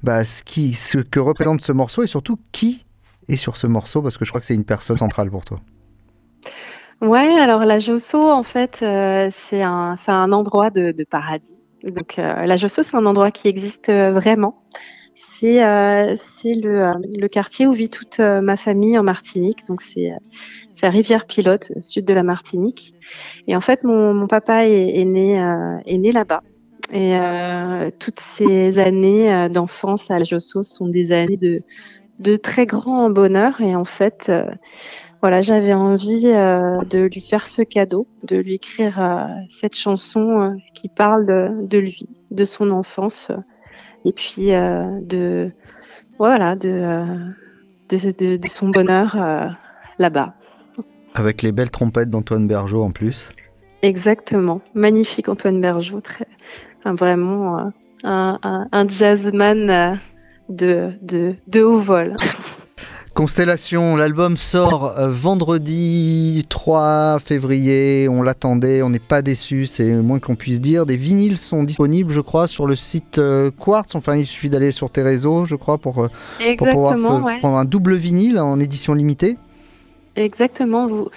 bah, ce, qui, ce que représente ce morceau et surtout qui est sur ce morceau? Parce que je crois que c'est une personne centrale pour toi. Ouais, alors la Josso, en fait, euh, c'est un, c'est un endroit de, de paradis. Donc euh, la Josso, c'est un endroit qui existe euh, vraiment. C'est euh, euh, le quartier où vit toute euh, ma famille en Martinique. Donc c'est la rivière Pilote, sud de la Martinique. Et en fait, mon, papa est, né, là-bas. Et toutes ces années d'enfance à Josso sont des années de, très grand bonheur. Et en fait, voilà, j'avais envie de lui faire ce cadeau, de lui écrire cette chanson qui parle de, lui, de son enfance, et puis euh, de voilà, de, euh, de, de- son bonheur euh, là-bas. Avec les belles trompettes d'Antoine Bergeau en plus. Exactement, magnifique Antoine Bergeau, très, vraiment un, un, un jazzman de, de, de haut vol. Constellation, l'album sort euh, vendredi 3 février. On l'attendait, on n'est pas déçu, c'est le moins qu'on puisse dire. Des vinyles sont disponibles, je crois, sur le site euh, Quartz. Enfin, il suffit d'aller sur tes réseaux, je crois, pour, euh, pour pouvoir se ouais. prendre un double vinyle en édition limitée. Exactement, vous...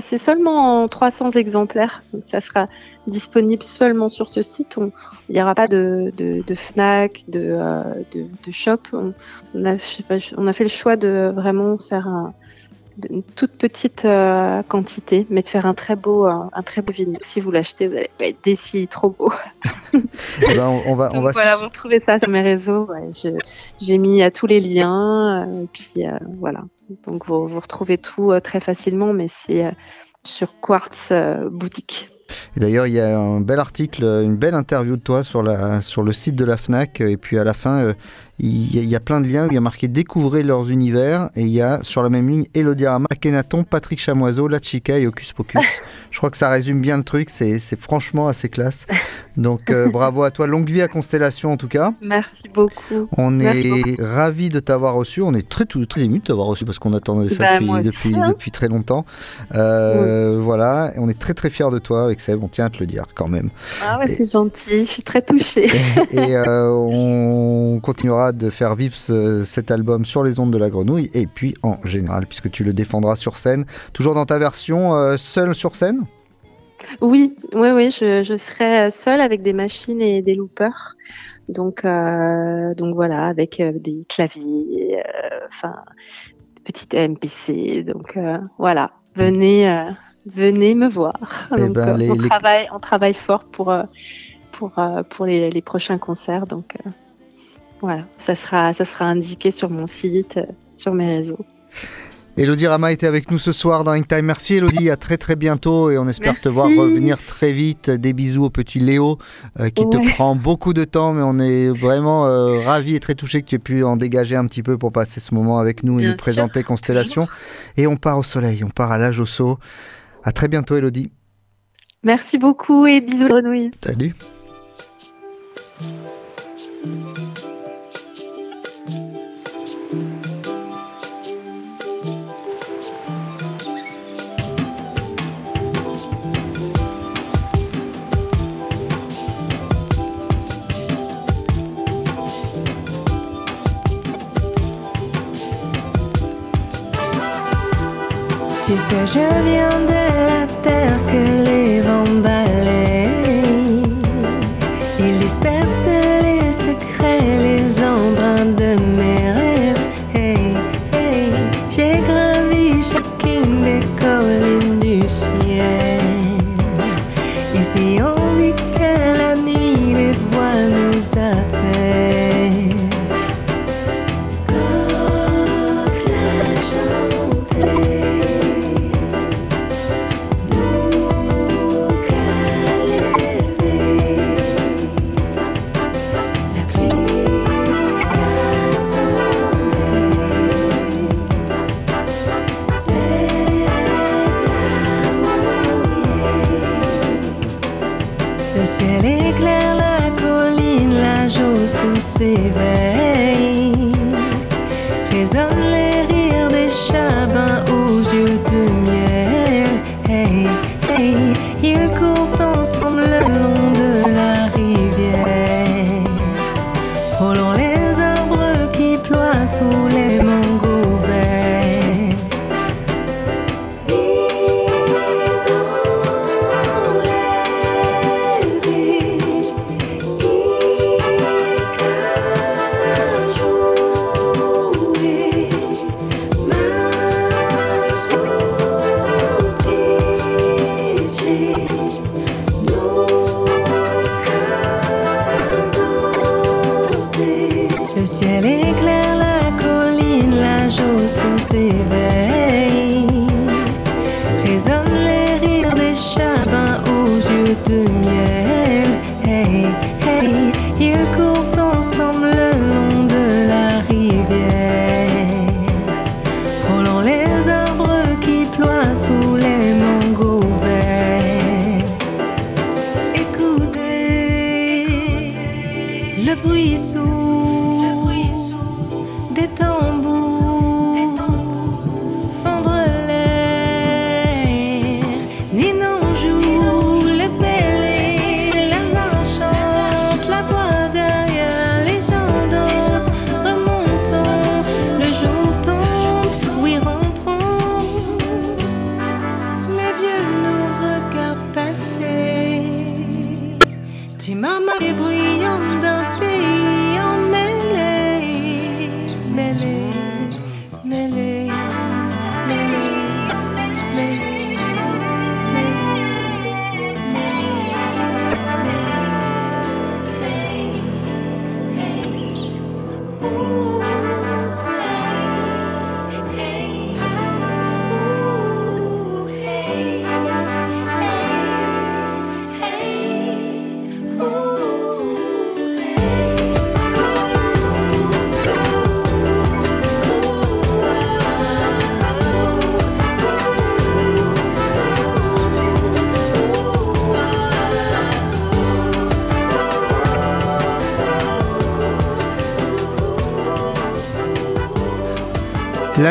c'est seulement en 300 exemplaires, donc ça sera disponible seulement sur ce site. On- Il n'y aura pas de, de, de Fnac, de, euh, de, de shop. On, on a, on fait le choix de vraiment faire un- une toute petite euh, quantité, mais de faire un très beau, euh, un très beau vinyle. Si vous l'achetez, vous allez pas être il est trop beau. <laughs> Eh ben, on, va, on Donc va voilà, vous retrouvez ça sur mes réseaux. ouais. J'ai mis à tous les liens, euh, et puis euh, voilà. Donc vous, retrouvez tout euh, très facilement, mais c'est euh, sur Quartz euh, boutique. D'ailleurs, il y a un bel article, une belle interview de toi sur, le site de la FNAC. Et puis à la fin, il y, a, il y a plein de liens où il y a marqué Découvrez leurs univers. Et il y a sur la même ligne Elodie Rama, Akhenaton, Patrick Chamoiseau, La Chica et Hocus Pocus. <laughs> Je crois que ça résume bien le truc. C'est franchement assez classe. Donc euh, <laughs> bravo à toi. Longue vie à Constellation en tout cas. Merci beaucoup. On Merci est beaucoup. ravis de t'avoir reçu. On est très, tout- très émus de t'avoir reçu parce qu'on attendait ça Bah, depuis, hein. depuis très longtemps. Euh, Voilà. Et on est très très fiers de toi avec Seb. On tient à te le dire quand même. Ah ouais, c'est gentil, je suis très touchée. <laughs> Et euh, on continuera de faire vivre ce- cet album sur les ondes de la grenouille et puis en général, puisque tu le défendras sur scène. Toujours dans ta version euh, seule sur scène? Oui, oui, oui, je, je serai seule avec des machines et des loopers. Donc, euh, donc voilà, avec euh, des claviers, euh, enfin, petites MPC. Donc voilà, venez, venez me voir. Eh Donc, ben, les- on, les- travaille, on travaille fort pour, pour, euh, pour les, les prochains concerts. Donc euh, voilà, ça sera, ça sera indiqué sur mon site, euh, sur mes réseaux. Elodie Rama était avec nous ce soir dans Hangtime. Merci Elodie, à très très bientôt et on espère te voir revenir très vite. Des bisous au petit Léo euh, qui te prend beaucoup de temps, mais on est vraiment euh, ravis et très touchés que tu aies pu en dégager un petit peu pour passer ce moment avec nous et nous présenter Constellation. Et on part au soleil, on part à l'âge au saut. À très bientôt Elodie. Merci beaucoup et bisous grenouilles. Salut. Tu sais, je viens de la terre que les vents balayent. Ils dispersent les secrets, les embruns de mes rêves. Hey, hey, j'ai gravi chacune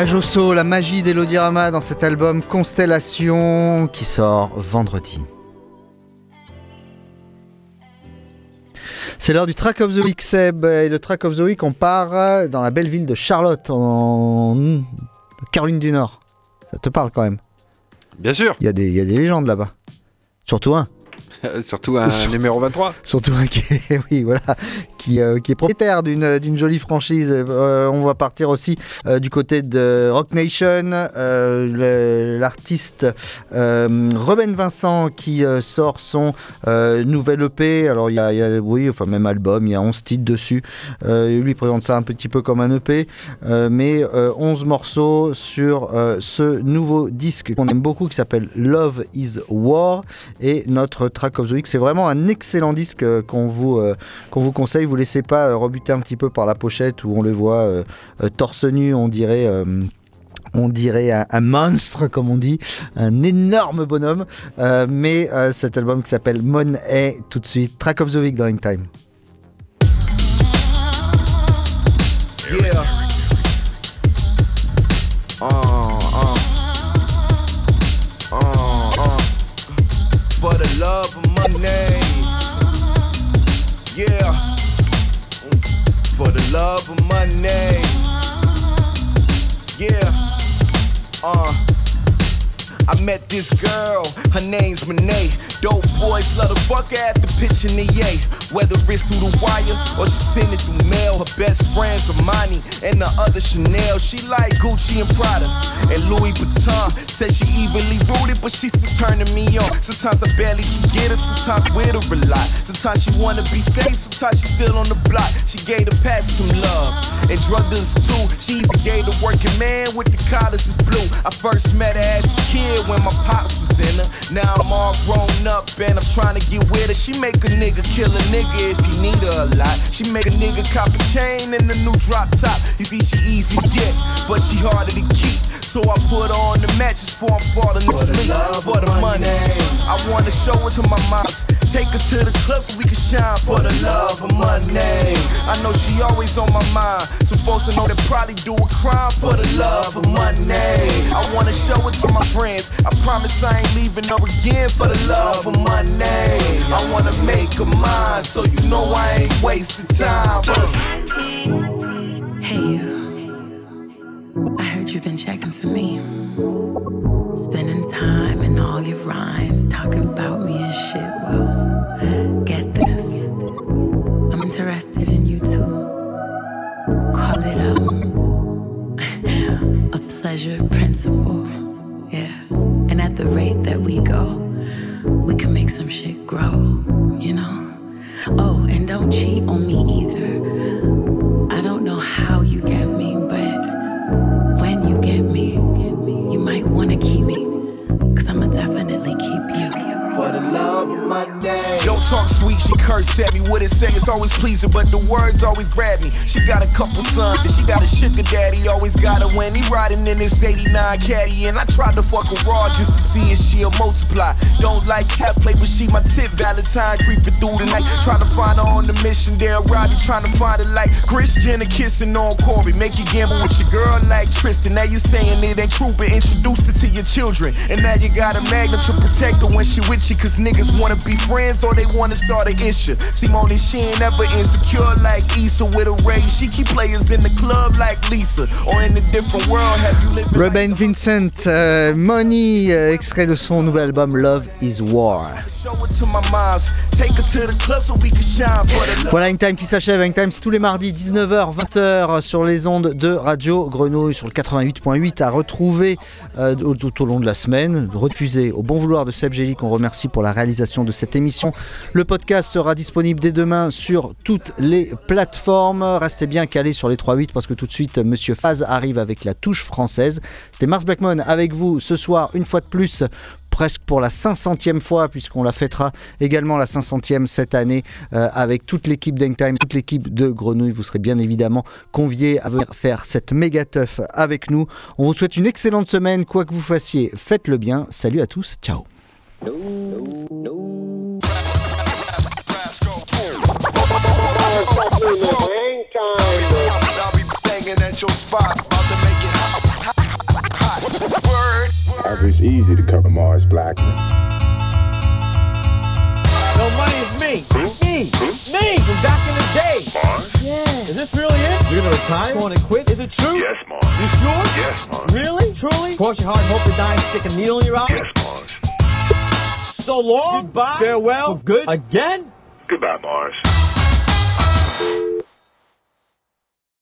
La Josso, la magie d'Elodie Rama dans cet album Constellation qui sort vendredi. C'est l'heure du Track of the Week, Seb. Et le Track of the Week, on part dans la belle ville de Charlotte, en Caroline du Nord. Ça te parle quand même? Bien sûr. Il y, a des- il y a des légendes là-bas. Surtout un. <laughs> Surtout un numéro 23. Surtout un qui, <laughs> oui, voilà, qui, euh, qui est propriétaire d'une d'une jolie franchise. Euh, on va partir aussi euh, du côté de Rock Nation, euh, l'artiste euh, Ruben Vincent qui euh, sort son euh, nouvel EP. Alors il y, a, il y a- oui, enfin même album, il y a 11 titres dessus. Euh, il lui présente ça un petit peu comme un EP, euh, mais euh, 11 morceaux sur euh, ce nouveau disque qu'on aime beaucoup qui s'appelle Love is War et notre track C'est vraiment un excellent disque euh, qu'on vous, euh, vous conseille. Vous laissez pas euh, rebuter un petit peu par la pochette où on le voit torse nu, on dirait. un, monstre, comme on dit, un énorme bonhomme. Mais cet album qui s'appelle Mon est tout de suite Track of the Week dans Time. Of money. Yeah. For the love of money. Yeah. Uh. I met this girl, her name's Renee. Dope boys love to fuck at the pitch in the yay. Whether it's through the wire or she send it through mail. Her best friends Armani and the other Chanel. She like Gucci and Prada and Louis Vuitton. Said she evenly rooted, but she still turning me on. Sometimes I barely can get her, sometimes with her a lot. Sometimes she wanna be safe, sometimes she still on the block. She gave the past some love and drug dealers too. She even gave the working man with the collars is blue. I first met her as a kid when my pops was in her. Now I'm all grown up and I'm trying to get with her. She make a nigga kill a nigga if he need her a lot. She make a nigga cop a chain and a new drop top. You see, she easy to get, but she harder to keep. So I put on the matches before I'm falling asleep. For the money, I wanna show it to my moms. Take her to the club so we can shine for the love of money. I know she always on my mind. So folks will know they probably do a crime for the love of money. I wanna show it to my friends. I promise I ain't leaving her again for the love of money. I wanna make her mine, so you know I ain't wasting time. Hey, you. You've been checking for me. Spending time in all your rhymes, talking about me and shit. Well, get this. I'm interested in you too. Call it um, <laughs> a pleasure principle. Yeah. And at the rate that we go, we can make some shit grow, you know? Oh, and don't cheat on me either. I don't know how you get me, love of money. Don't talk sweet, she curse at me. What it say is always pleasing, but the words always grab me. She got a couple sons and she got a sugar daddy. Always got a when he riding in this 89 caddy. And I tried to fuck her raw just to see if she'll multiply. Don't like chess play, but she my tip. Valentine creeping through the night. Trying to find her on the mission. There, Robbie trying to find her like Chris Jenner kissing on Corey. Make you gamble with your girl like Tristan. Now you saying it ain't true, but introduced it to your children. And now you got a magnet to protect her when she with you. Cause niggas wanna be friends or they wanna start an issue. Simone, she ain't ever insecure like Issa with a raise. She keep players in the club like Lisa. Or in a different world, have you lived Ruben Vincent, euh, Money, euh, extrait de son nouvel album Love is War. Show it to my moms. Take her to the club so we can shine for the love. Voilà une time qui s'achève. Une time c'est tous les mardis 19h 20h sur les ondes de Radio Grenouille sur le 88.8 à retrouver euh, tout, tout au long de la semaine, refusé au bon vouloir de Seb Gély qu'on remercie pour la réalisation de cette émission. Le podcast sera disponible dès demain sur toutes les plateformes. Restez bien calés sur les 3.8 parce que tout de suite Monsieur Faz arrive avec la touche française. C'était Mars Blackmon avec vous ce soir une fois de plus presque pour la 500e fois, puisqu'on la fêtera également la 500e cette année euh, avec toute l'équipe d'Engtime, toute l'équipe de Grenouille. Vous serez bien évidemment conviés à venir faire cette méga teuf avec nous. On vous souhaite une excellente semaine, quoi que vous fassiez, faites-le bien. Salut à tous, ciao. It's easy to cover Mars Blackman. No money is me. Me. Me from back in the day. Mars? Yeah. Is this really it? You're gonna retire? Going to quit? Is it true? Yes, Mars. You sure? Yes, Mars. Really? Truly? Cross your heart and hope to die stick a needle in your eye? Yes, Mars. So long. Goodbye. Farewell. For good. Again? Goodbye, Mars.